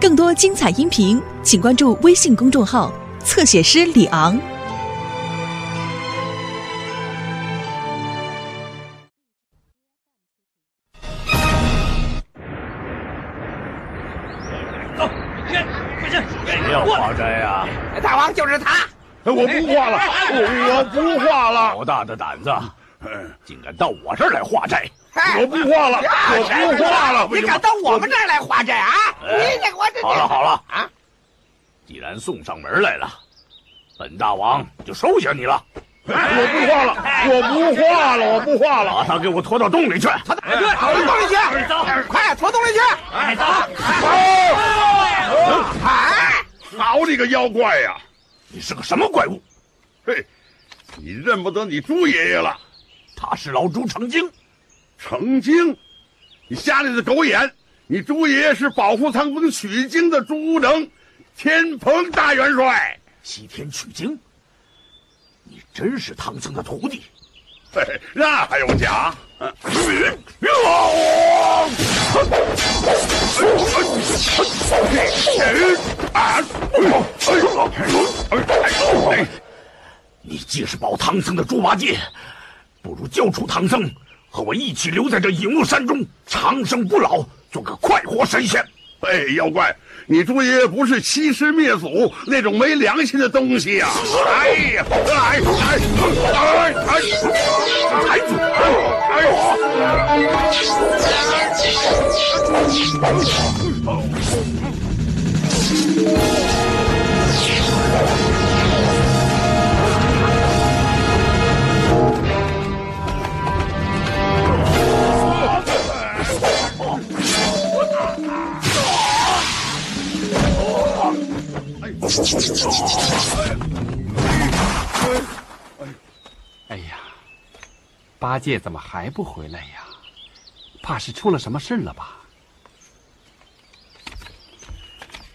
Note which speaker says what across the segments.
Speaker 1: 更多精彩音频，请关注微信公众号“侧写师李昂”。
Speaker 2: 走，先，快去！
Speaker 3: 谁要化斋呀？
Speaker 4: 大王就是他。
Speaker 5: 我不画了，我我不画了。
Speaker 3: 好大的胆子，竟敢到我这儿来化斋！
Speaker 5: 我不化了，我不化了。
Speaker 4: 你敢到我们这儿来化斋啊？你给我这……
Speaker 3: 好了好了啊！既然送上门来了，本大王就收下你了。
Speaker 5: 我不化了，我不化了，我不化了。
Speaker 3: 把他给我拖到洞里去！
Speaker 4: 拖到洞里去！
Speaker 2: 走，
Speaker 4: 快拖洞里去！
Speaker 2: 哎，走！
Speaker 5: 哎，好你个妖怪呀！
Speaker 3: 你是个什么怪物？
Speaker 5: 嘿，你认不得你猪爷爷了？
Speaker 3: 他是老猪成精。
Speaker 5: 成精？你瞎了你的狗眼！你朱爷爷是保护唐僧取经的朱能，天蓬大元帅。
Speaker 3: 西天取经？你真是唐僧的徒弟？
Speaker 5: 嘿，那还用讲？
Speaker 3: 你既是保唐僧的猪八戒，不如交出唐僧，和我一起留在这隐雾山中，长生不老，做个快活神仙。
Speaker 5: 哎，妖怪，你猪爷爷不是欺师灭祖那种没良心的东西呀！哎呀，哎哎哎哎，
Speaker 3: 孩子，
Speaker 6: 哎呀，八戒怎么还不回来呀？怕是出了什么事了吧？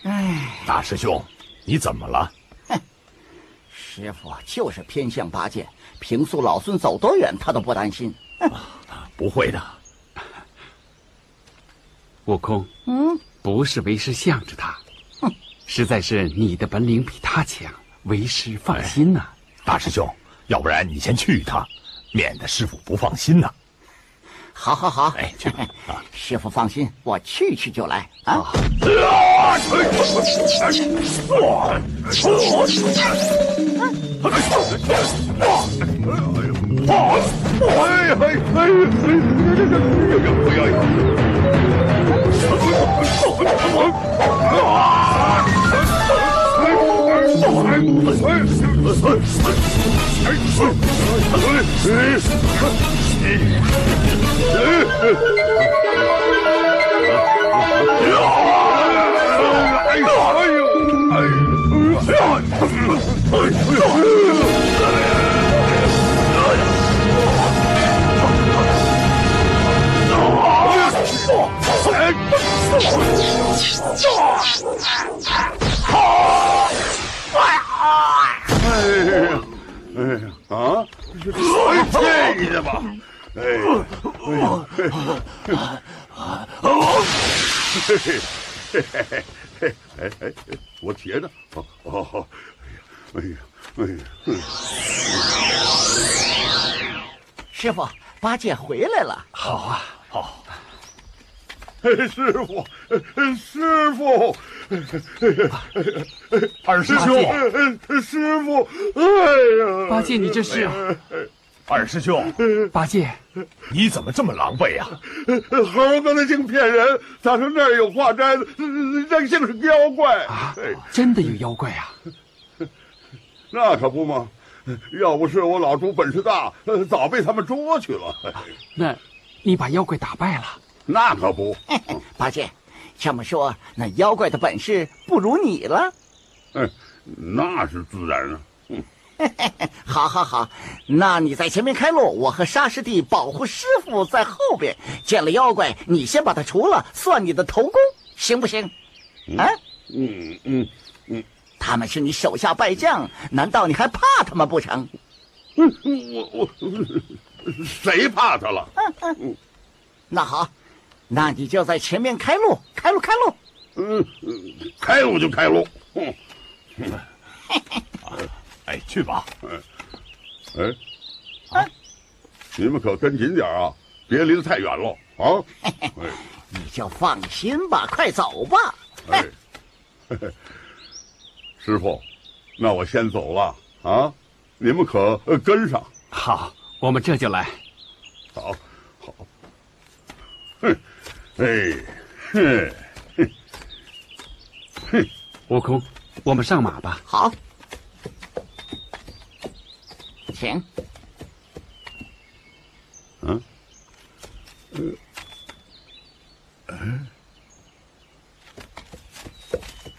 Speaker 4: 哎，
Speaker 3: 大师兄，你怎么了？
Speaker 4: 师傅就是偏向八戒，平素老孙走多远，他都不担心。
Speaker 3: 不会的，
Speaker 6: 悟空，
Speaker 4: 嗯，
Speaker 6: 不是为师向着他，实在是你的本领比他强，为师放心呐、
Speaker 3: 大师兄，要不然你先去一趟，免得师傅不放心呐。
Speaker 4: 好，好，好，
Speaker 3: 哎，去吧。啊，
Speaker 4: 师傅放心，我去去就来啊。
Speaker 5: 哎哎哎！哎呀呀！哎呦！哎呦！哎哎呀，哎呀，啊！哎，这的吧？哎，哎呀，嘿嘿嘿嘿嘿嘿，哎哎，我铁的，哦哦，哎呀，哎呀，哎呀，
Speaker 4: 师傅，八戒回来了。
Speaker 6: 好啊，
Speaker 3: 好，
Speaker 5: 师傅，师傅，
Speaker 3: 二师
Speaker 6: 八
Speaker 3: 兄，
Speaker 5: 哎师傅，哎呀，
Speaker 6: 八戒，你这是？
Speaker 3: 二师兄，
Speaker 6: 八戒，
Speaker 3: 你怎么这么狼狈呀？
Speaker 5: 猴子那竟骗人，咋说那儿有化斋的，那竟是妖怪
Speaker 6: 啊
Speaker 5: 哎，
Speaker 6: 真的有妖怪啊！
Speaker 5: 那可不嘛！要不是我老猪本事大，呃早被他们捉去了。
Speaker 6: 那，你把妖怪打败了？
Speaker 5: 那可不，
Speaker 4: 八戒，这么说，那妖怪的本事不如你了？
Speaker 5: 哎，那是自然啊。
Speaker 4: 好，好，好，那你在前面开路，我和沙师弟保护师傅在后边。见了妖怪，你先把他除了，算你的头功，行不行？啊？
Speaker 5: 嗯嗯，
Speaker 4: 他们是你手下败将，难道你还怕他们不成？
Speaker 5: 嗯我我 谁怕他了？
Speaker 4: 那好，那你就在前面开路，开路，开路。
Speaker 5: 嗯，开路就开路。哼，
Speaker 3: 哎，去吧。
Speaker 5: 哎，啊，你们可跟紧点啊，别离得太远了啊。哎，
Speaker 4: 你就放心吧，快走吧。
Speaker 5: 哎，师傅，那我先走了啊，你们可跟上。
Speaker 6: 好，我们这就来。
Speaker 5: 好，哎，哼，哼，
Speaker 6: 哼，悟空，我们上马吧。
Speaker 4: 好，请。
Speaker 5: 嗯，呃，嗯。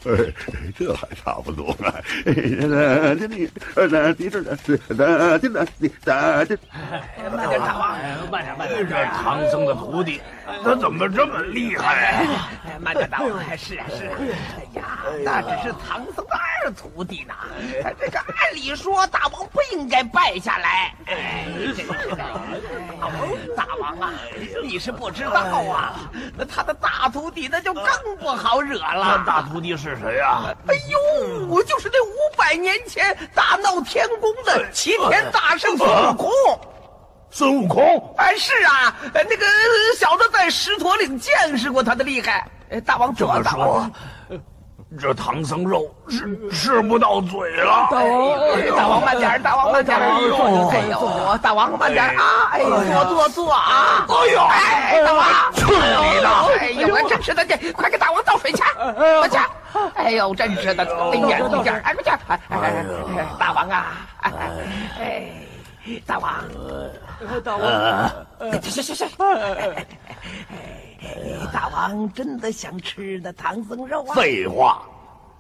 Speaker 5: 哎，这还差不多呢。这里，那地这那那地那地那地。
Speaker 2: 慢点，大王，慢点，慢点。
Speaker 3: 这唐僧的徒弟，他怎么这么厉害？
Speaker 2: 慢着，大王。是啊，是啊。哎呀，那只是唐僧的二徒弟呢。这个按理说，大王不应该败下来。哎，是的大王啊，你是不知道啊。那他的大徒弟那就更不好惹了。
Speaker 3: 大徒弟是？是谁呀？
Speaker 2: 哎呦，我就是那五百年前大闹天宫的齐天大圣孙悟空。
Speaker 3: 孙悟空？
Speaker 2: 哎，是啊，那个小的在狮驼岭见识过他的厉害。哎大王
Speaker 3: 这么说，这唐僧肉是吃不到嘴了。
Speaker 2: 大王，大王慢点，大王慢点。哎呦，大王慢点啊！哎，坐坐坐啊！
Speaker 3: 哎呦，
Speaker 2: 哎，大王，
Speaker 3: 去你的！
Speaker 2: 哎呦，真是的，这快给大王倒水去，快去！哎呦，真是的，哎呀，你这，哎，快去！哎，大王啊，哎，大王，大王，行行行，大王真的想吃那唐僧肉啊？
Speaker 3: 废话，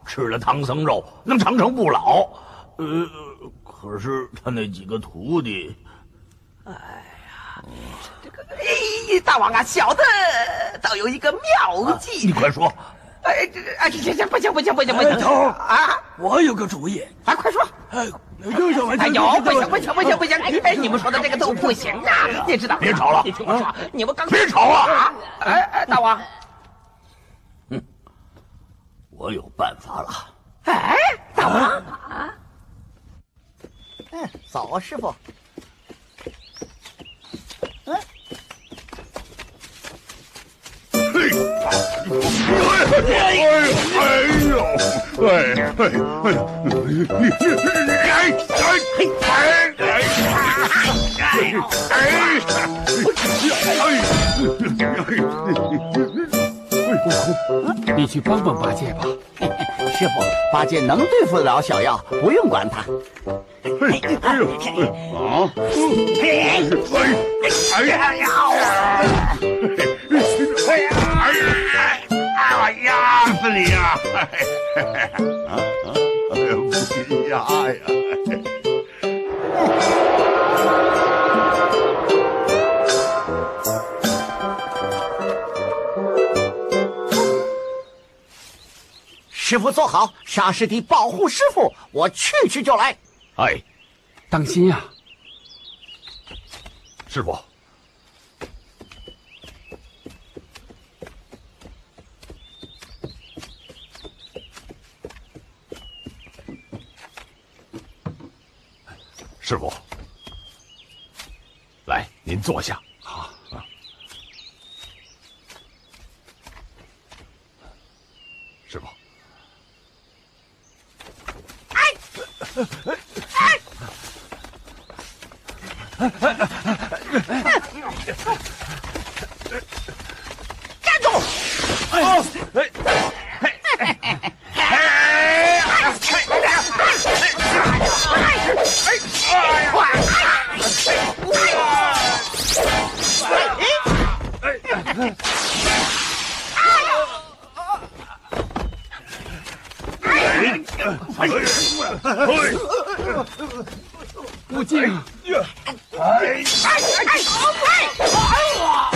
Speaker 3: 吃了唐僧肉能长生不老。呃，可是他那几个徒弟，
Speaker 2: 哎呀，这个，哎，大王啊，小的倒有一个妙计，
Speaker 3: 你快说。
Speaker 2: 哎，这哎，行行，不行不行不行不行！
Speaker 7: 头啊，我有个主意，
Speaker 2: 哎，快说！
Speaker 7: 哎，就什么？
Speaker 2: 哎呦，不行不行不行不行！哎，你们说的这个都不行啊！你知道？
Speaker 3: 别吵了，
Speaker 2: 你听我说，你们刚
Speaker 3: 别吵啊！
Speaker 2: 哎哎，大王，
Speaker 3: 嗯，我有办法了。
Speaker 2: 哎，大王啊，
Speaker 4: 嗯，走，师傅。
Speaker 5: 哎，哎呦，哎呦，哎哎哎，你这哎哎哎哎哎
Speaker 6: 哎，你去帮帮八戒吧。
Speaker 4: 师傅，八戒能对付得了小妖，不用管他。
Speaker 5: 哎哎呦，啊，哎哎哎呀！你呀！啊啊！哎呀，不呀！
Speaker 4: 师傅坐好，沙师弟保护师傅，我去去就来。
Speaker 3: 哎，
Speaker 6: 当心呀，
Speaker 3: 师傅。师傅，来，您坐下。
Speaker 6: 好，
Speaker 3: 师傅。
Speaker 2: 哎，哎，站住！
Speaker 3: 哎，哎。
Speaker 6: 悟净，
Speaker 2: 哎哎哎哎！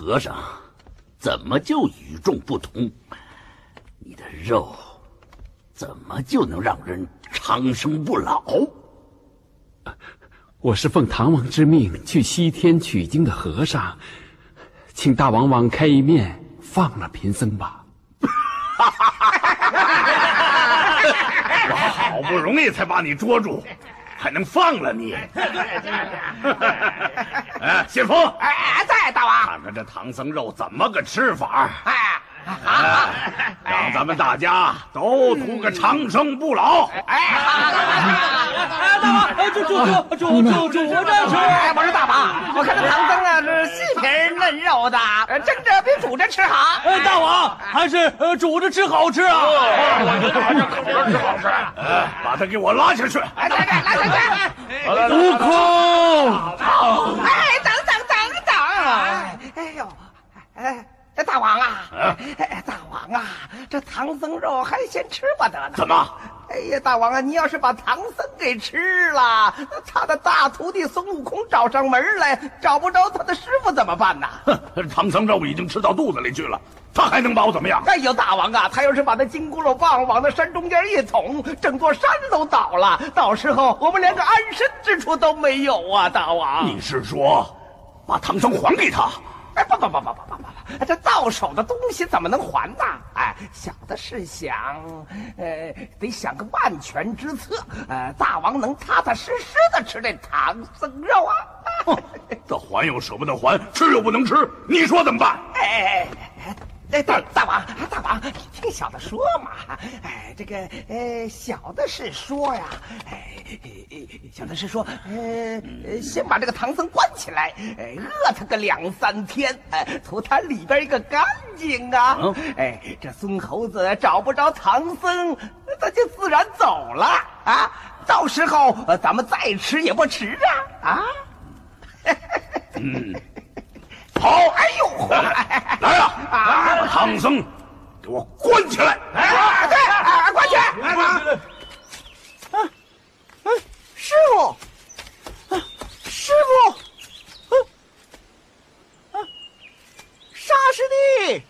Speaker 3: 和尚怎么就与众不同？你的肉怎么就能让人长生不老？
Speaker 6: 我是奉唐王之命去西天取经的和尚，请大王网开一面，放了贫僧吧。
Speaker 3: 我好不容易才把你捉住，还能放了你？哎，谢峰，
Speaker 2: 哎，在大王。
Speaker 3: 看看这唐僧肉怎么个吃法？
Speaker 2: 哎，好
Speaker 3: 让咱们大家都图个长生不老。
Speaker 2: 哎，好，大王，
Speaker 7: 主主主主主主我这吃。
Speaker 2: 哎，我说大王，我看这唐僧啊是细皮嫩肉的，呃蒸着比煮着吃好。
Speaker 7: 哎，大王还是呃煮着吃好吃啊！
Speaker 3: 哎，把他给我拉下去！
Speaker 2: 哎，来来来来来，
Speaker 6: 悟空，
Speaker 2: 哎呦，哎。大王啊，哎，大王啊，这唐僧肉还先吃不得呢。
Speaker 3: 怎么？
Speaker 2: 哎呀，大王啊，你要是把唐僧给吃了，他的大徒弟孙悟空找上门来，找不着他的师傅怎么办呢？
Speaker 3: 哼，唐僧肉已经吃到肚子里去了，他还能把我怎么样？
Speaker 2: 哎呦，大王啊，他要是把那金箍棒棒往那山中间一捅，整座山都倒了，到时候我们连个安身之处都没有啊！大王，
Speaker 3: 你是说把唐僧还给他？
Speaker 2: 哎，不不不不不不不，这到手的东西怎么能还呢？哎，小的是想，呃，得想个万全之策，呃，大王能踏踏实实的吃这唐僧肉啊！
Speaker 3: 这还又舍不得还，吃又不能吃，你说怎么办？
Speaker 2: 哎。哎，大大王，大王，你听小的说嘛。哎，这个，呃，小的是说呀，哎，小的是说，呃，先把这个唐僧关起来，哎，饿他个两三天，哎，图他里边一个干净啊。哎，这孙猴子找不着唐僧，他就自然走了啊。到时候咱们再吃也不迟啊啊。
Speaker 3: 嗯。好，
Speaker 2: 哎呦，
Speaker 3: 来呀！把唐僧给我关起来！
Speaker 2: 哎，对，关起来！
Speaker 4: 啊，嗯，师傅，师傅，嗯，沙师弟，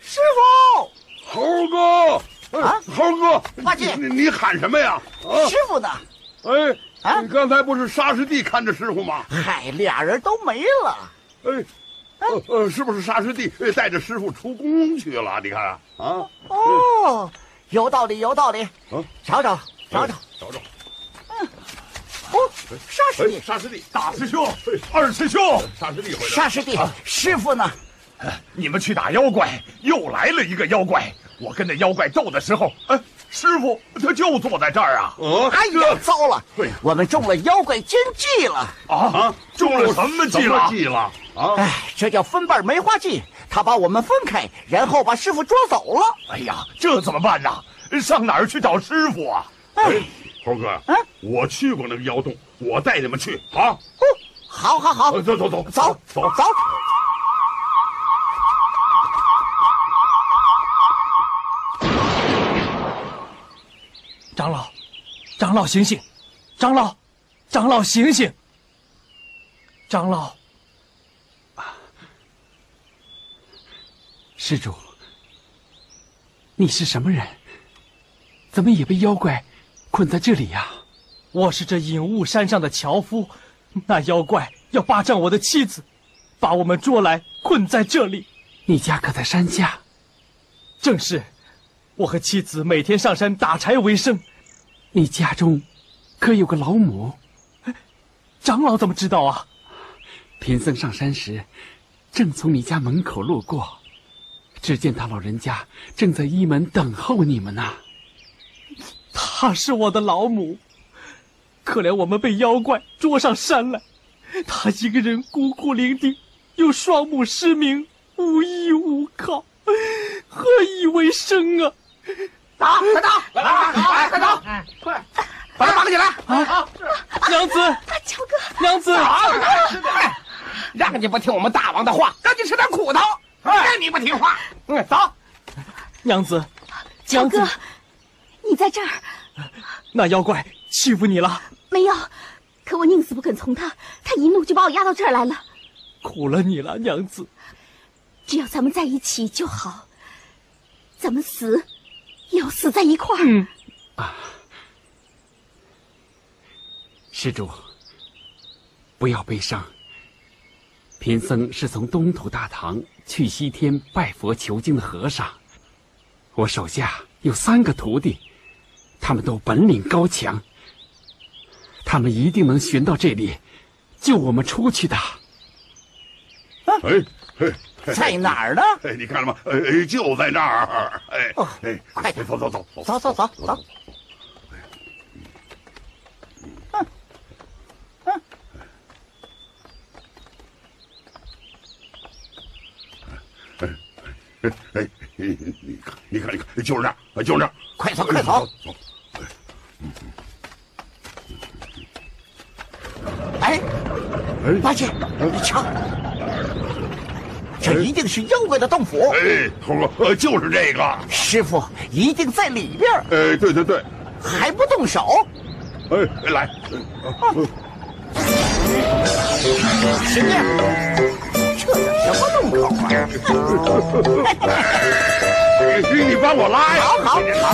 Speaker 4: 师傅，
Speaker 5: 猴哥，啊，猴哥，
Speaker 4: 八戒，
Speaker 5: 你你喊什么呀？
Speaker 4: 师傅呢？
Speaker 5: 哎，啊，你刚才不是沙师弟看着师傅吗？
Speaker 4: 嗨，俩人都没了。
Speaker 5: 哎，呃呃，是不是沙师弟带着师傅出宫去了？你看啊，啊，
Speaker 4: 哦，有道理，有道理。嗯，找找，找找，
Speaker 5: 找找。
Speaker 4: 嗯，哦，沙师弟，
Speaker 5: 沙师弟，
Speaker 3: 大师兄，二师兄，
Speaker 5: 沙师弟回来。
Speaker 4: 沙师弟，师傅呢？
Speaker 3: 你们去打妖怪，又来了一个妖怪。我跟那妖怪斗的时候，哎，师傅他就坐在这儿啊。
Speaker 5: 哦，
Speaker 4: 哎呀，糟了，我们中了妖怪奸计了。
Speaker 3: 啊，中了什么计了？
Speaker 5: 计了？
Speaker 4: 啊！哎，这叫分瓣梅花计。他把我们分开，然后把师傅捉走了。
Speaker 3: 哎呀，这怎么办呢？上哪儿去找师傅啊？
Speaker 5: 哎，猴哥，啊，我去过那个妖洞，我带你们去啊。
Speaker 4: 哦，好，好，好，
Speaker 5: 走走走，
Speaker 4: 走
Speaker 5: 走
Speaker 4: 走。
Speaker 7: 长老，长老醒醒！长老，长老醒醒！长老。
Speaker 6: 施主，你是什么人？怎么也被妖怪困在这里呀？
Speaker 7: 我是这隐雾山上的樵夫，那妖怪要霸占我的妻子，把我们捉来困在这里。
Speaker 6: 你家可在山下？
Speaker 7: 正是，我和妻子每天上山打柴为生。
Speaker 6: 你家中可有个老母？
Speaker 7: 长老怎么知道啊？
Speaker 6: 贫僧上山时，正从你家门口路过。只见他老人家正在一门等候你们呢。
Speaker 7: 她是我的老母，可怜我们被妖怪捉上山来，她一个人孤苦伶仃，又双目失明，无依无靠，何以为生啊？
Speaker 2: 打，快打，来来来，快打，快，把他绑起来！
Speaker 7: 啊，娘子，
Speaker 8: 乔哥，
Speaker 7: 娘子，
Speaker 2: 让你不听我们大王的话，让你吃点苦头，让你不听话。嗯，走，
Speaker 7: 娘子，
Speaker 8: 乔哥，你在这儿？
Speaker 7: 那妖怪欺负你了？
Speaker 8: 没有，可我宁死不肯从他，他一怒就把我押到这儿来了。
Speaker 7: 苦了你了，娘子。
Speaker 8: 只要咱们在一起就好，咱们死也要死在一块儿。
Speaker 7: 嗯
Speaker 6: 啊，施主，不要悲伤。贫僧是从东土大唐去西天拜佛求经的和尚，我手下有三个徒弟，他们都本领高强，他们一定能寻到这里，救我们出去的。
Speaker 5: 哎哎，
Speaker 4: 在哪儿呢？
Speaker 5: 哎，你看了吗？哎，就在那儿。哎，
Speaker 4: 哦
Speaker 5: 哎，
Speaker 4: 快点
Speaker 5: 走走走
Speaker 4: 走走走走。
Speaker 5: 哎哎，你你看，你看，你看，就是这儿，就是这儿。
Speaker 4: 快走快走！
Speaker 5: 走。
Speaker 4: 哎，
Speaker 5: 哎，
Speaker 4: 八戒，你瞧，这一定是妖怪的洞府。
Speaker 5: 哎，猴哥，呃，就是这个。
Speaker 4: 师傅一定在里边，
Speaker 5: 哎，对对对。
Speaker 4: 还不动手？
Speaker 5: 哎，来。
Speaker 4: 师娘，这叫什么洞口啊？
Speaker 5: 你 你帮我拉呀！
Speaker 4: 好好。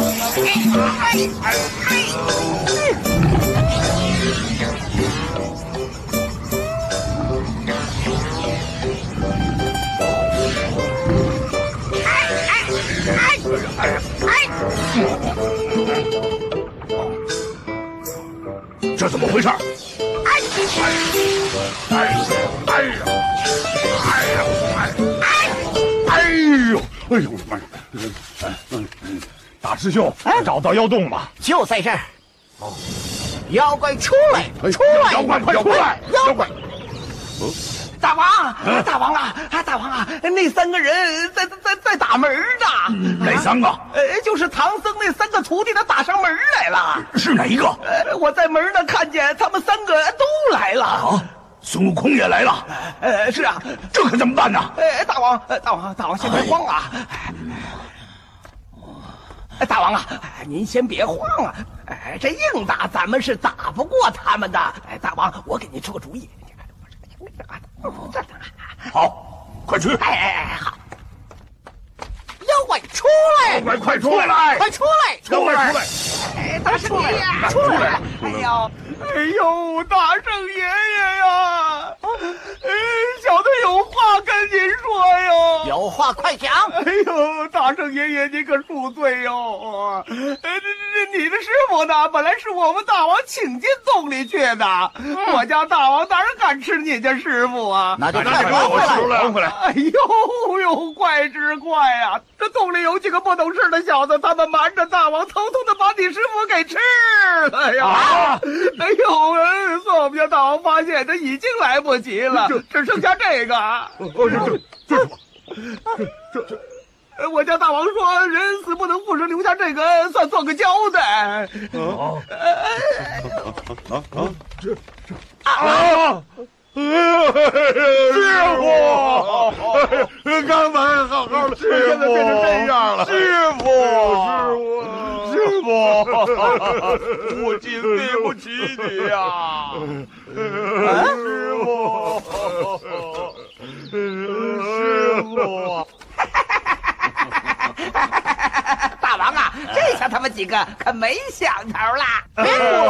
Speaker 4: 哎呀！
Speaker 5: 哎这怎么回事？哎哎哎呀！哎呀！哎呀！哎哎呦！哎呦我的妈呀！嗯嗯，大师兄，找到妖洞了吗？
Speaker 4: 就在这儿。哦，妖怪出来，出来！
Speaker 5: 妖怪快出来！妖怪！
Speaker 2: 大王，大王啊，大王啊，那三个人在在在在打门呢。
Speaker 5: 哪三个？
Speaker 2: 呃，就是唐僧那三个徒弟，他打上门来了。
Speaker 5: 是哪一个？
Speaker 2: 呃，我在门那看见他们三个都来了。
Speaker 5: 啊，孙悟空也来了。
Speaker 2: 呃，是啊，
Speaker 5: 这可怎么办呢？
Speaker 2: 呃，大王，大王，大王，先别慌啊！哎，大王啊，您先别慌啊！哎，这硬打咱们是打不过他们的。哎，大王，我给您出个主意。
Speaker 5: 好，快去！
Speaker 2: 哎哎哎，好！
Speaker 4: 妖怪出来！
Speaker 5: 妖怪快出来！
Speaker 4: 快出来！
Speaker 5: 妖怪出来！
Speaker 2: 哎，大圣爷爷，出来！哎呦，哎呦，大圣爷爷呀！哎，小的有话跟您说哟。
Speaker 4: 有话快讲！
Speaker 2: 哎呦，大圣爷爷，您可恕罪哟！哎，这这你的师傅呢？本来是我们大王请进洞里去的，我家大王哪敢吃你家师傅啊？
Speaker 4: 那就
Speaker 5: 快
Speaker 4: 快还回来！
Speaker 5: 还回来！
Speaker 2: 哎呦呦，怪之怪呀！这洞里有几个不懂事的小子，他们瞒着大王，偷偷的把你师傅给吃了呀！
Speaker 5: 啊
Speaker 2: 哎呦，哎算我们家大王发现，这已经来不及了，只剩下这个。
Speaker 5: 哦，这这这
Speaker 2: 我家大王说，人死不能复生，留下这个算做个交代。
Speaker 5: 啊啊啊！这这啊！师傅，刚才好好的，现在变成这样了。师傅，师傅，师傅，我真对不起你呀！师傅，师傅。
Speaker 2: 大王啊，这下他们几个可没想头了！
Speaker 4: 别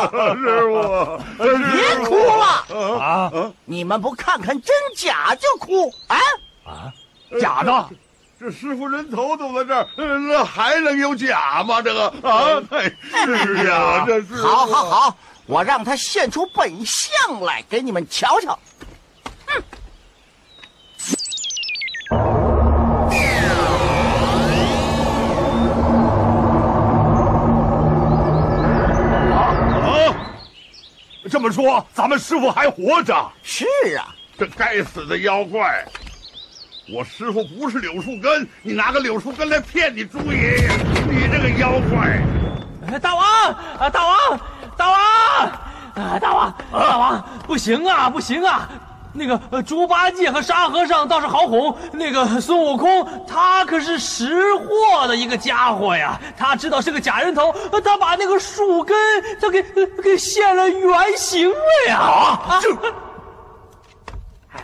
Speaker 4: 哭了，
Speaker 5: 师傅，
Speaker 4: 别哭了啊！你们不看看真假就哭啊？
Speaker 5: 假的。这师傅人头都在这儿，那还能有假吗？这个啊，是呀，这是。
Speaker 4: 好好好，我让他现出本相来给你们瞧瞧。嗯。啊！
Speaker 5: 这么说，咱们师傅还活着？
Speaker 4: 是啊。
Speaker 5: 这该死的妖怪！我师傅不是柳树根，你拿个柳树根来骗你朱爷爷，你这个妖怪！
Speaker 7: 大王啊，大王，大王啊，大王，大王，不行啊，不行啊！那个呃，猪八戒和沙和尚倒是好哄，那个孙悟空他可是识货的一个家伙呀，他知道是个假人头，他把那个树根他给给现了原形了呀！
Speaker 5: 啊，这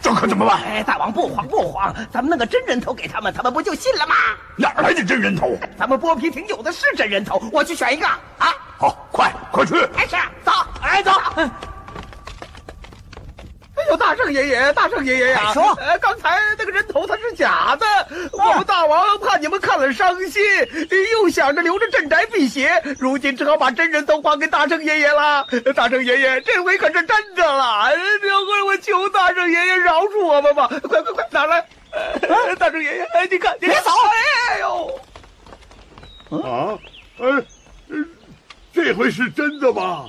Speaker 5: 这可怎么办？
Speaker 2: 哎，大王不慌不慌，咱们弄个真人头给他们，他们不就信了吗？
Speaker 5: 哪儿来的真人头？
Speaker 2: 咱们剥皮亭有的是真人头，我去选一个啊！
Speaker 5: 好，快快去！
Speaker 2: 哎，是，走，哎，走。哎呦，大圣爷爷，大圣爷爷呀！
Speaker 4: 说，
Speaker 2: 呃，刚才那个人头他是假的，我们大王怕你们看了伤心，又想着留着镇宅辟邪，如今只好把真人头还给大圣爷爷了。大圣爷爷，这回可是真的了，这回我求大圣爷爷饶恕我们吧！快快快，拿来！大圣爷爷，哎，你看，你
Speaker 4: 别走！
Speaker 2: 哎呦！
Speaker 5: 啊，哎，这回是真的吗？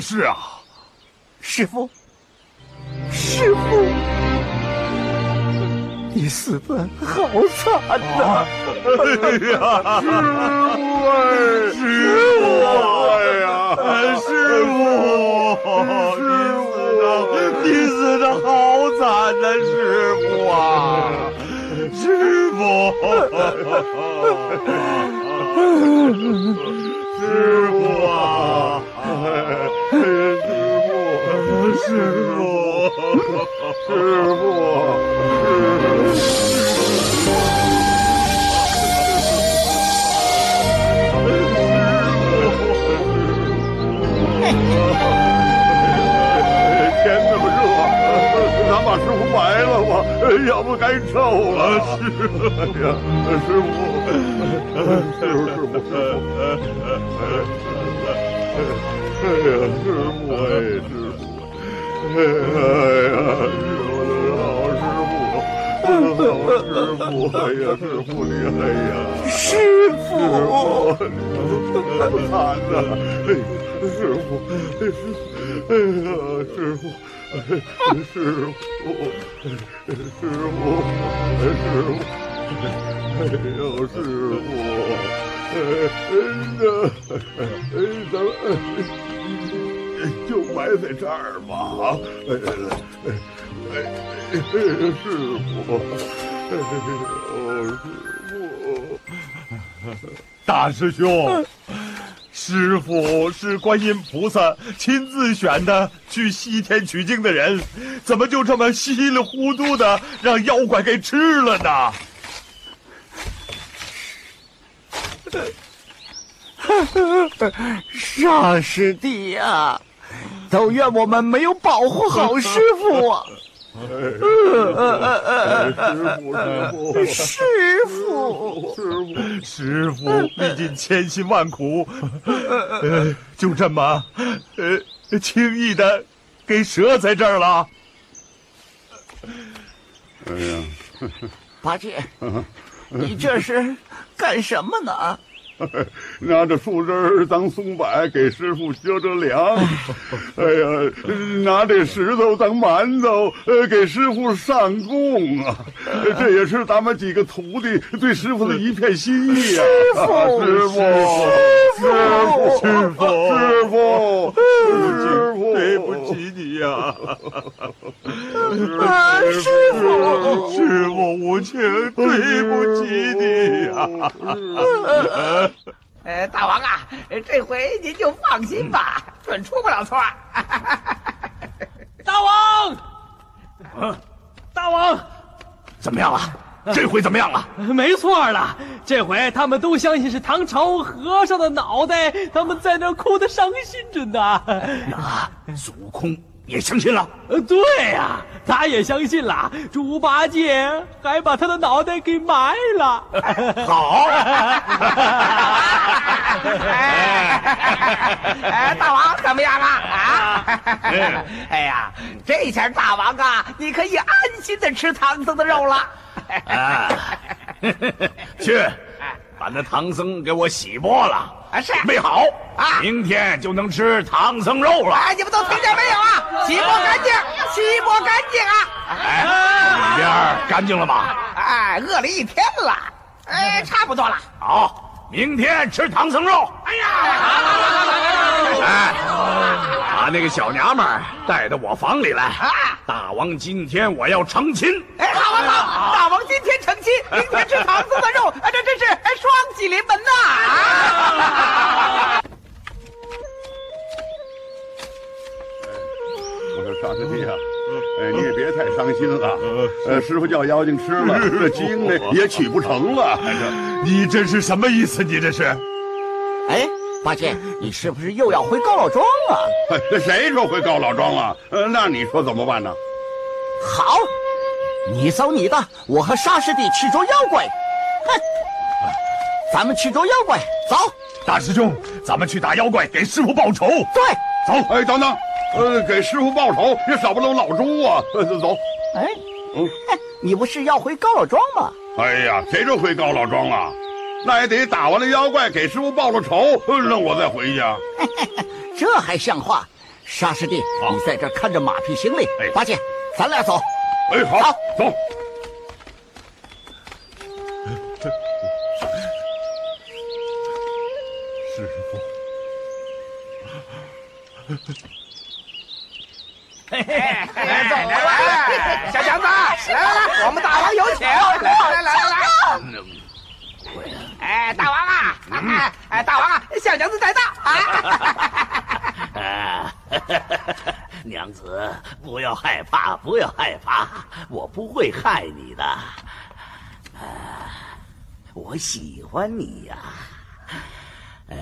Speaker 5: 是啊，
Speaker 4: 师傅。师傅，你死的好惨呐！
Speaker 5: 哎呀，师傅哎，师傅，师傅，你死的好惨呐，师傅啊，师傅，师傅啊，师傅，师傅。师傅，天那么热，咱把师傅埋了吧，要不该臭了。师傅呀，师傅，师傅，师傅，哎呀，师傅，哎，师傅。哎呀，我的好师傅，哎呀，老师傅，老师傅哎呀，师傅厉害呀，
Speaker 4: 师傅，
Speaker 5: 惨呐，师傅，哎呀，师傅，师傅，师傅，师傅，哎呦，师傅，哎，那，咱们。就埋在这儿吧，哎哎哎，师傅，师傅，大师兄，师傅是观音菩萨亲自选的去西天取经的人，怎么就这么稀里糊涂的让妖怪给吃了呢？
Speaker 4: 上师弟呀！都怨我们没有保护好师傅。啊！师傅，
Speaker 5: 师傅，师傅，历尽千辛万苦，就这么，呃，轻易的给折在这儿了。
Speaker 4: 哎呀，八戒，你这是干什么呢？
Speaker 5: 拿着树枝当松柏给师傅遮着凉，哎呀，拿这石头当馒头，呃，给师傅上供啊！这也是咱们几个徒弟对师傅的一片心意啊！
Speaker 4: 师傅，
Speaker 5: 师傅，师傅，师傅，师傅，对不起你呀！
Speaker 4: 师傅，
Speaker 5: 师傅无情，对不起你呀！
Speaker 2: 呃，大王啊，这回您就放心吧，准出不了错。
Speaker 7: 大王，
Speaker 5: 嗯，
Speaker 7: 大王，
Speaker 5: 怎么样了？这回怎么样了？
Speaker 7: 没错了，这回他们都相信是唐朝和尚的脑袋，他们在那哭的伤心着呢。
Speaker 5: 那孙悟空。也相信了，
Speaker 7: 呃，对呀，他也相信了。猪八戒还把他的脑袋给埋了。
Speaker 5: 好，
Speaker 2: 哎，大王怎么样啊？啊，哎呀，这下大王啊，你可以安心的吃唐僧的肉了。
Speaker 5: 去，
Speaker 9: 把那唐僧给我洗剥了，
Speaker 2: 啊是
Speaker 9: 准备好
Speaker 2: 啊
Speaker 9: 明天就能吃唐僧肉了。
Speaker 2: 哎，你们都听见没有啊？洗抹干净，洗抹干净啊！
Speaker 9: 哎，里边干净了吗？
Speaker 2: 哎，饿了一天了，哎，差不多了。
Speaker 9: 好，明天吃唐僧肉。哎呀，哎，把那个小娘们儿带到我房里来。
Speaker 2: 啊
Speaker 9: 大王，今天我要成亲。
Speaker 2: 哎，好啊好，大王今天成亲，明天吃唐僧的肉，哎，这真是哎双喜临门呐！
Speaker 5: 我说沙师弟啊，哎，你也别太伤心了。呃，师傅叫妖精吃了，这经呢也取不成了。
Speaker 9: 你这是什么意思？你这是？
Speaker 4: 哎，八戒，你是不是又要回高老庄啊？
Speaker 5: 谁说回高老庄了？呃，那你说怎么办呢？
Speaker 4: 好，你走你的，我和沙师弟去捉妖怪。哼，咱们去捉妖怪，走。
Speaker 9: 大师兄，咱们去打妖怪，给师傅报仇。
Speaker 4: 对，
Speaker 5: 走，哎，等等，呃，给师傅报仇也少不了老猪啊。呃，走。
Speaker 4: 哎，
Speaker 5: 嗯
Speaker 4: 你不是要回高老庄吗？
Speaker 5: 哎呀，谁说回高老庄了？那也得打完了妖怪，给师傅报了仇，呃那我再回去啊。
Speaker 4: 这还像话？沙师弟，你在这看着马匹行李。
Speaker 5: 哎
Speaker 4: 八戒，咱俩走。
Speaker 5: 哎，好，
Speaker 4: 好
Speaker 5: 走。师傅，
Speaker 2: 哎，走来，小强子，来来来，我们大王有请，来来来来来。哎，大王啊，哎，大王啊，小娘子在到啊！
Speaker 3: 啊，娘子，不要害怕，不要害怕，我不会害你的。啊，我喜欢你呀、呃，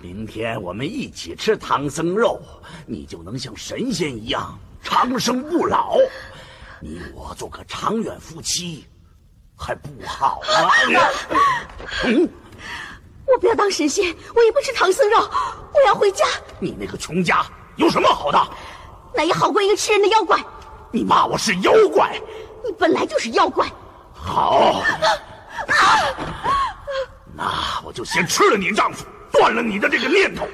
Speaker 3: 明天我们一起吃唐僧肉，你就能像神仙一样长生不老。你我做个长远夫妻，还不好吗？嗯，
Speaker 8: 我不要当神仙，我也不吃唐僧肉，我要回家。
Speaker 3: 你那个穷家有什么好的？
Speaker 8: 那也好过一个吃人的妖怪。
Speaker 3: 你骂我是妖怪，
Speaker 8: 你本来就是妖怪。
Speaker 3: 好，那我就先吃了你丈夫，断了你的这个念头。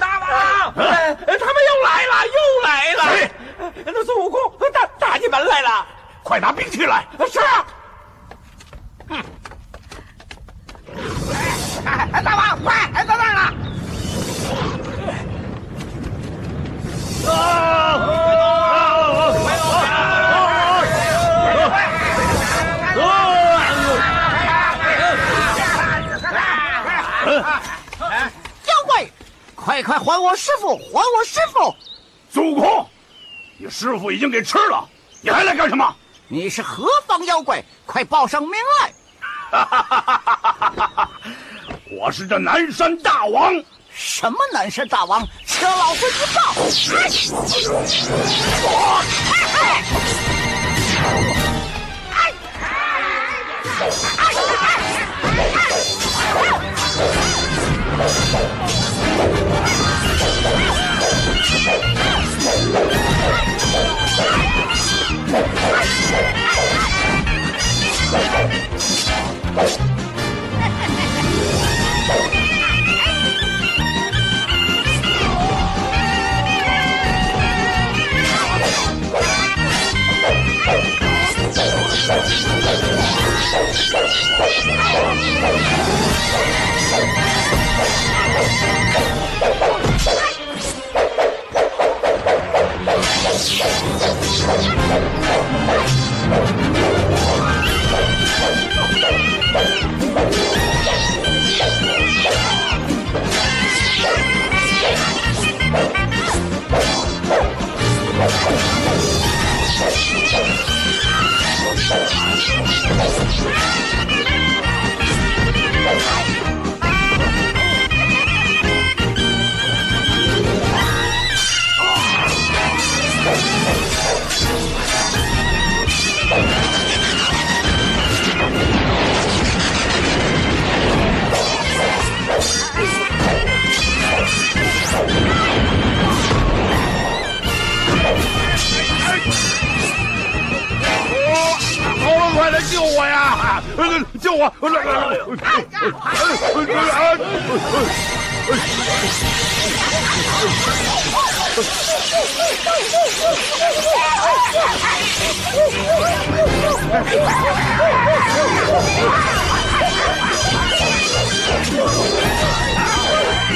Speaker 2: 大王，呃他们又来了，又来了。
Speaker 3: 谁
Speaker 2: 那孙悟空打打进门来了。
Speaker 3: 快拿兵器来！
Speaker 2: 是大王，快，哎，到那儿了。
Speaker 4: 妖快快还我师傅，还我师傅！
Speaker 9: 孙悟空，你师傅已经给吃了，你还来干什么？
Speaker 4: 你是何方妖怪？快报上名来！
Speaker 9: 哈哈哈哈我是这南山大王。
Speaker 4: 什么南山大王？请老孙一报！
Speaker 10: 啊！
Speaker 5: 救我！来来来！啊啊啊！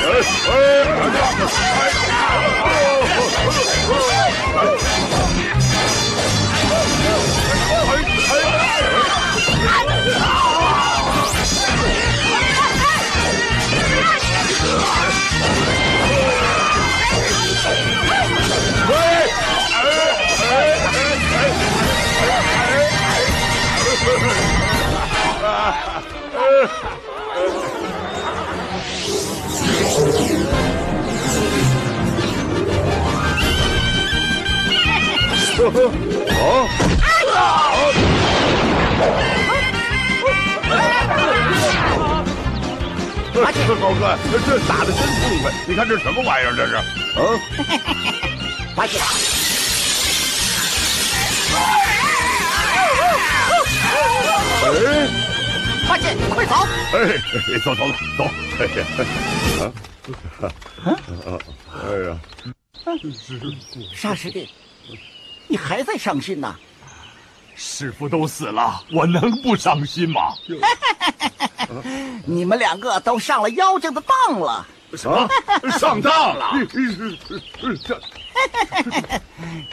Speaker 5: 哎哎！快救！快救！快救！快救！快救！快救！快救！快救！ 어? 어? 어?
Speaker 4: 八戒，
Speaker 5: 高哥，这打的真痛快！你看这什么玩意儿？这是？啊？
Speaker 4: 八戒，
Speaker 5: 哎
Speaker 4: 八戒，快走！
Speaker 5: 哎，走走走，哎呀，啊，哎呀，
Speaker 4: 沙师弟，你还在伤心呐？
Speaker 5: 师傅都死了，我能不伤心吗？
Speaker 4: 你们两个都上了妖精的当了。
Speaker 5: 什么？上当了？这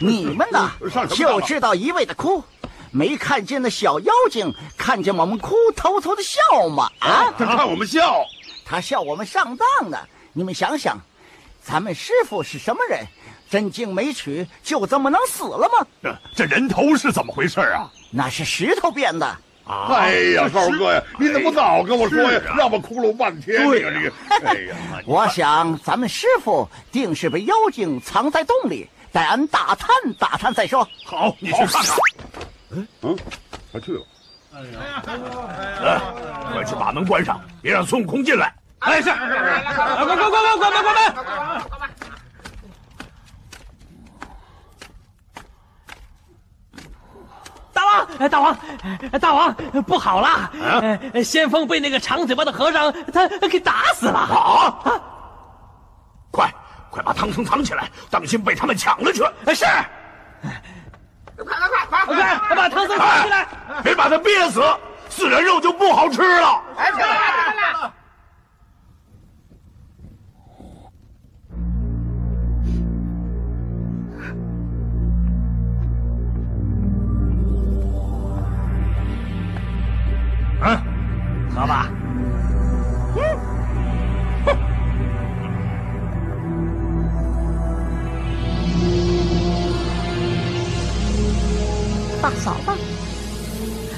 Speaker 4: 你们呢就知道一味的哭，没看见那小妖精看见我们哭，偷偷的笑吗？啊，
Speaker 5: 他看我们笑，
Speaker 4: 他笑我们上当呢。你们想想，咱们师傅是什么人？真经没取，就这么能死了吗？
Speaker 5: 这人头是怎么回事啊？
Speaker 4: 那是石头变的。
Speaker 5: 哎呀，少哥呀，你怎么不早跟我说呀？让我哭了半天。对呀，你。哎呀，
Speaker 4: 我想咱们师傅定是被妖精藏在洞里，待俺打探打探再说。
Speaker 5: 好，你去看看。嗯，快去吧。哎呀，快去把门关上，别让孙悟空进来。
Speaker 7: 没事，快快快快快快。大王，哎大王，哎大王，不好了！呃先锋被那个长嘴巴的和尚他给打死了。
Speaker 5: 啊！快快把唐僧藏起来，当心被他们抢了去。
Speaker 7: 是，
Speaker 2: 快快快快！
Speaker 7: 快快把唐僧藏起来！
Speaker 5: 哎别把他憋死，死人肉就不好吃了。
Speaker 2: 哎，来来来来！
Speaker 7: 喝吧。
Speaker 4: 大嫂子，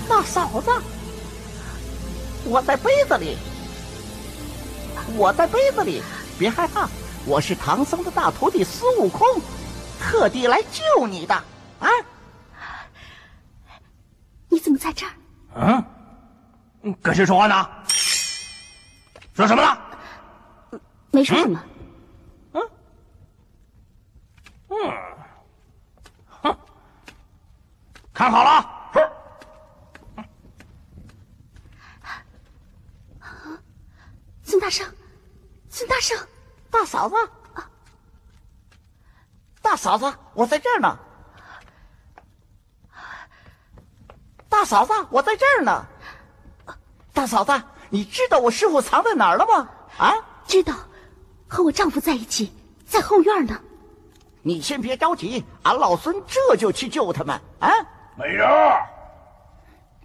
Speaker 4: 大嫂子，我在杯子里，我在杯子里，别害怕，我是唐僧的大徒弟孙悟空，特地来救你的啊！
Speaker 8: 你怎么在这儿？
Speaker 7: 嗯，跟谁说话呢？说什么了？
Speaker 8: 没说什么嗯嗯。
Speaker 7: 看好了，是。
Speaker 8: 孙大圣，孙大圣，
Speaker 4: 大嫂子，大嫂子，我在这儿呢。大嫂子，我在这儿呢。大嫂子，你知道我师傅藏在哪儿了吗？啊，
Speaker 8: 知道，和我丈夫在一起，在后院呢。
Speaker 4: 你先别着急，俺老孙这就去救他们啊！
Speaker 5: 美人儿，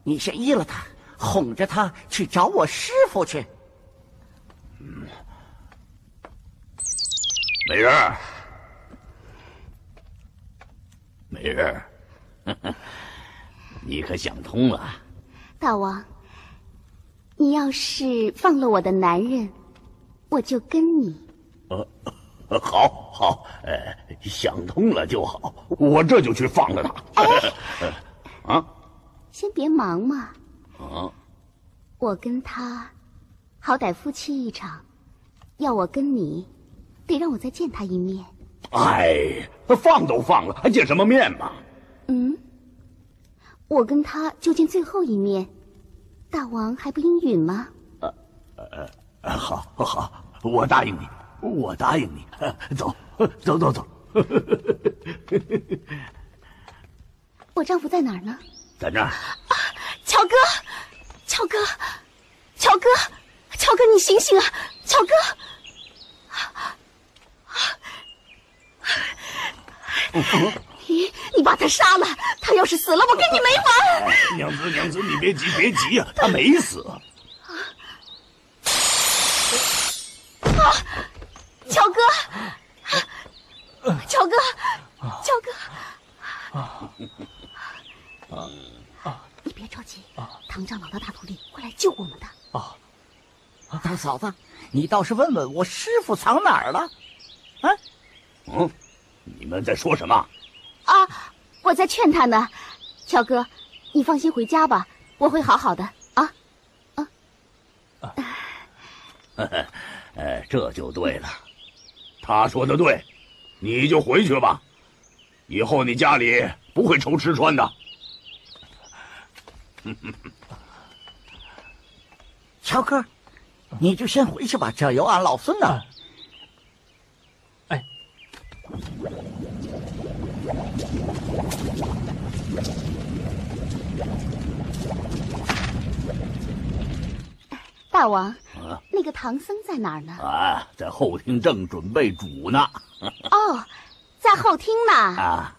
Speaker 4: 你先依了他，哄着他去找我师傅去。
Speaker 5: 嗯美人儿，美人儿，
Speaker 3: 你可想通了？
Speaker 8: 大王，你要是放了我的男人，我就跟你。
Speaker 5: 呃好 好，呃，想通了就好，我这就去放了他。啊
Speaker 8: 先别忙嘛，
Speaker 5: 啊！
Speaker 8: 我跟他，好歹夫妻一场，要我跟你，得让我再见他一面。
Speaker 5: 哎，放都放了，还见什么面嘛？
Speaker 8: 嗯，我跟他就见最后一面，大王还不应允吗？
Speaker 3: 呃，好，好，我答应你，我答应你。走，走，走，走。
Speaker 8: 我丈夫在哪儿呢？
Speaker 3: 在那儿。
Speaker 8: 乔哥，乔哥，乔哥，乔哥，你醒醒啊！乔哥，你 你把他杀了，他要是死了，我跟你没完！
Speaker 3: 娘子，娘子，你别急，别急呀，他没死。
Speaker 8: 啊，乔哥，乔哥，乔哥。啊你别着急，唐长老的大徒弟会来救我们的。
Speaker 4: 哦，大嫂子，你倒是问问我师傅藏哪儿了？啊？
Speaker 3: 嗯，你们在说什么？
Speaker 8: 啊，我在劝他呢。乔哥，你放心回家吧，我会好好的啊。啊。
Speaker 3: 哎，这就对了。他说的对，你就回去吧。以后你家里不会愁吃穿的。
Speaker 4: 乔哥，你就先回去吧，这有俺老孙呢。
Speaker 7: 哎，
Speaker 8: 大王，那个唐僧在哪儿呢？
Speaker 3: 啊，在后厅正准备煮呢。
Speaker 8: 哦，在后厅呢。
Speaker 3: 啊，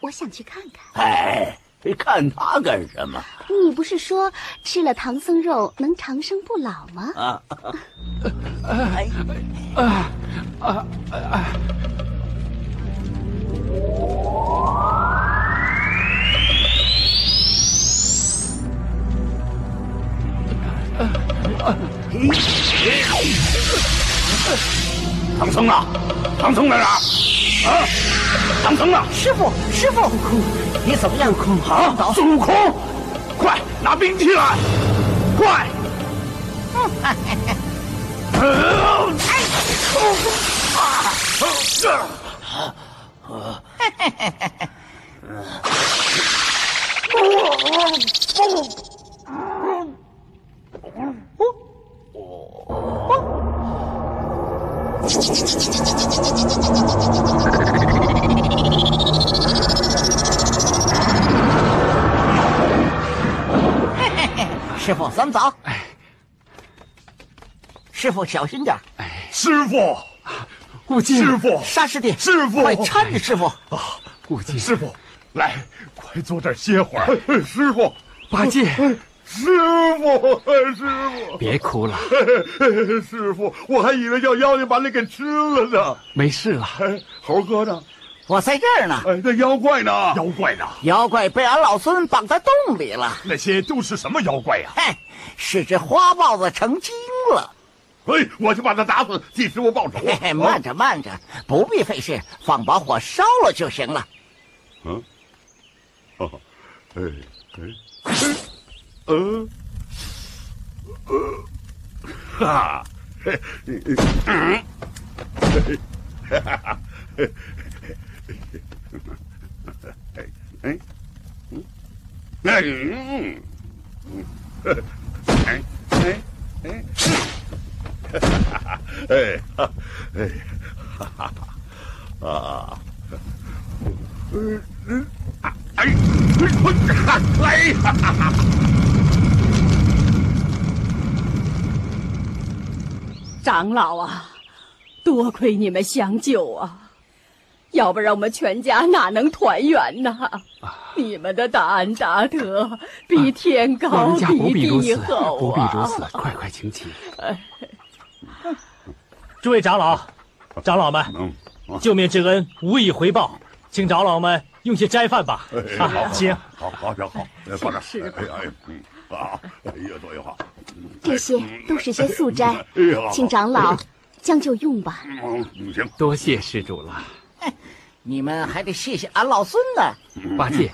Speaker 8: 我想去看看。
Speaker 3: 哎。看他干什么？
Speaker 8: 你不是说吃了唐僧肉能长生不老吗？啊！哎！啊！啊！啊！
Speaker 3: 唐僧呢？唐僧在哪？啊！唐僧呢？
Speaker 4: 师傅，师傅，悟空你怎么样？
Speaker 3: 孙悟空，啊！孙悟空，快拿兵器来！快！
Speaker 4: 师傅，咱们走。哎，师傅小心点。
Speaker 5: 哎，师傅，
Speaker 6: 悟净，
Speaker 5: 师傅，
Speaker 4: 沙师弟，
Speaker 5: 师傅，
Speaker 4: 快搀着师傅
Speaker 5: 啊！
Speaker 6: 悟净，
Speaker 5: 师傅，来，快坐这儿歇会儿。师傅，
Speaker 6: 八戒，
Speaker 5: 师傅，师傅，
Speaker 6: 别哭了。
Speaker 5: 师傅，我还以为叫妖精把你给吃了呢。
Speaker 6: 没事了。
Speaker 5: 猴哥呢？
Speaker 4: 我在这儿呢。
Speaker 5: 哎，那妖怪呢？妖怪呢？
Speaker 4: 妖怪被俺老孙绑在洞里了。
Speaker 5: 那些都是什么妖怪呀？
Speaker 4: 嘿，是只花豹子成精了。
Speaker 5: 嘿，我去把他打死，替师傅报仇。
Speaker 4: 嘿嘿，慢着慢着，不必费事，放把火烧了就行了。
Speaker 5: 嗯，哦，哎哎嗯呃，哈，嘿，嗯，哈哈哈，嘿。哎哎嗯哎嗯哎哎哎哈哈哈哎哈哎哈哈哈啊嗯嗯哎哎哎哈哈
Speaker 11: 长老啊，多亏你们相救啊！要不然我们全家哪能团圆呢？你们的大恩大德比天高，比地厚
Speaker 6: 啊！不必如此，快快请起。
Speaker 7: 诸位长老、长老们，救命之恩无以回报，请长老们用些斋饭吧。
Speaker 5: 好，
Speaker 7: 请。
Speaker 5: 好好好好，放这。是。哎哎嗯，好，越多越好。
Speaker 8: 这些都是些素斋，请长老将就用吧。
Speaker 5: 嗯，行。
Speaker 6: 多谢施主了。
Speaker 4: 你们还得谢谢俺老孙呢，
Speaker 6: 八戒、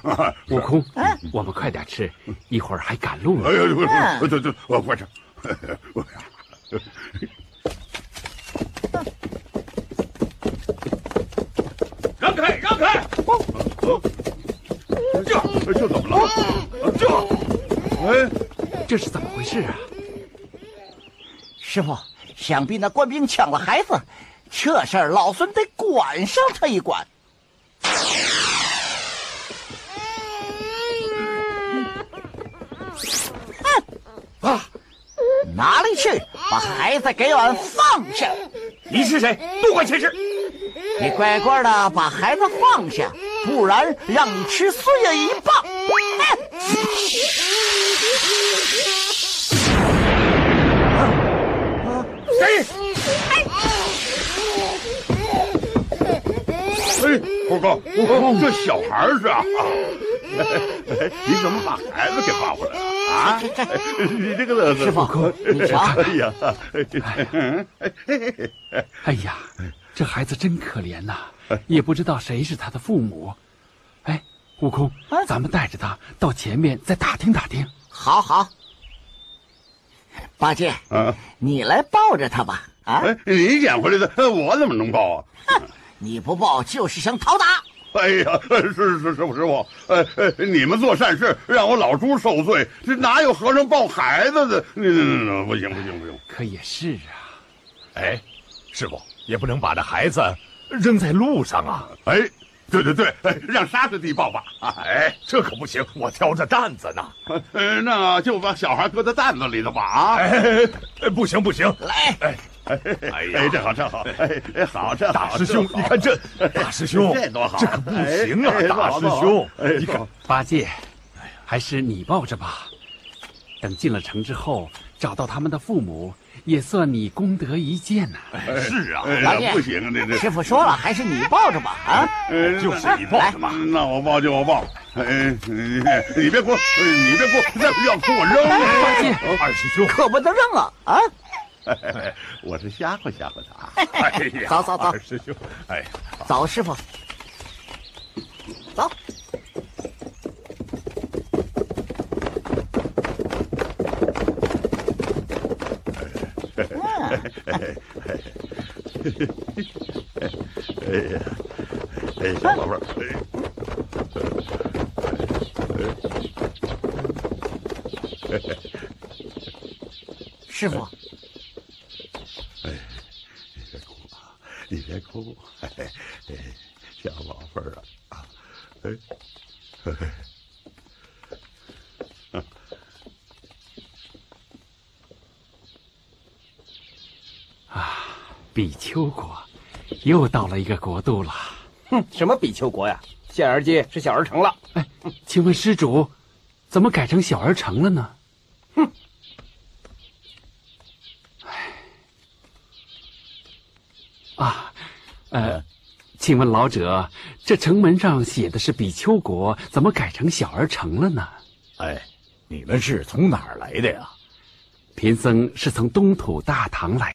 Speaker 6: 悟空，我们快点吃，一会儿还赶路呢。
Speaker 5: 哎呀，对对对，我快吃。
Speaker 3: 让开，让开！
Speaker 5: 这这怎么了？这，哎，
Speaker 6: 这是怎么回事啊？
Speaker 4: 师傅，想必那官兵抢了孩子，这事儿老孙得管上他一管。啊！哪里去？把孩子给俺放下！
Speaker 9: 你是谁？多管闲事！
Speaker 4: 你乖乖的把孩子放下，不然让你吃碎了一棒！
Speaker 5: 谁？哎，虎哥，这小孩是啊？你怎么把孩子给抱回来了 啊？你这个乐子
Speaker 4: 师傅，你瞧，
Speaker 5: 哎呀，
Speaker 6: 哎呀，这孩子真可怜呐，也不知道谁是他的父母。哎，悟空，咱们带着他到前面再打听打听。
Speaker 4: 好好，八戒，你来抱着他吧。啊，
Speaker 5: 你捡回来的，我怎么能抱啊？
Speaker 4: 哼，你不抱就是想讨打。
Speaker 5: 哎呀，是是是师傅师傅，呃呃，你们做善事让我老猪受罪，这哪有和尚抱孩子的？那那那不行不行不行！
Speaker 6: 可也是啊，
Speaker 9: 哎，师傅也不能把这孩子扔在路上啊！
Speaker 5: 哎，对对对，让沙师弟抱吧！
Speaker 9: 哎，这可不行，我挑着担子呢。
Speaker 5: 呃，那就把小孩搁在担子里头吧！啊，
Speaker 9: 哎，不行不行，
Speaker 4: 来，
Speaker 9: 哎。
Speaker 5: 哎呀，这好，这好，哎，好，这
Speaker 9: 大师兄，你看这，大师兄，
Speaker 5: 这多好，
Speaker 9: 这可不行啊，大师兄，你看，
Speaker 6: 八戒，还是你抱着吧。等进了城之后，找到他们的父母，也算你功德一件呐。
Speaker 9: 是啊，
Speaker 4: 八戒，
Speaker 5: 不行，这这
Speaker 4: 师傅说了，还是你抱着吧。啊，
Speaker 9: 就是你抱着吧。
Speaker 5: 那我抱就我抱。哎，你你别哭，你别哭，要要哭我扔。
Speaker 6: 八戒，
Speaker 9: 二师兄
Speaker 4: 可不能扔啊！啊。
Speaker 5: 我是吓唬吓唬他。
Speaker 9: 哎呀，
Speaker 4: 走走走，
Speaker 9: 师兄，哎呀，
Speaker 4: 走，师傅，走。
Speaker 5: 哎呀，哎，小宝贝儿，
Speaker 4: 师傅。
Speaker 5: 哎，你别哭啊！你别哭，哎哎，小宝贝儿啊，哎，
Speaker 6: 啊，比丘国又到了一个国度了。
Speaker 2: 哼，什么比丘国呀？现儿街是小儿城了。
Speaker 6: 哎，请问施主，怎么改成小儿城了呢？
Speaker 2: 哼。
Speaker 6: 啊，呃，请问老者，这城门上写的是比丘国，怎么改成小儿城了呢？
Speaker 9: 哎，你们是从哪儿来的呀？
Speaker 6: 贫僧是从东土大唐来。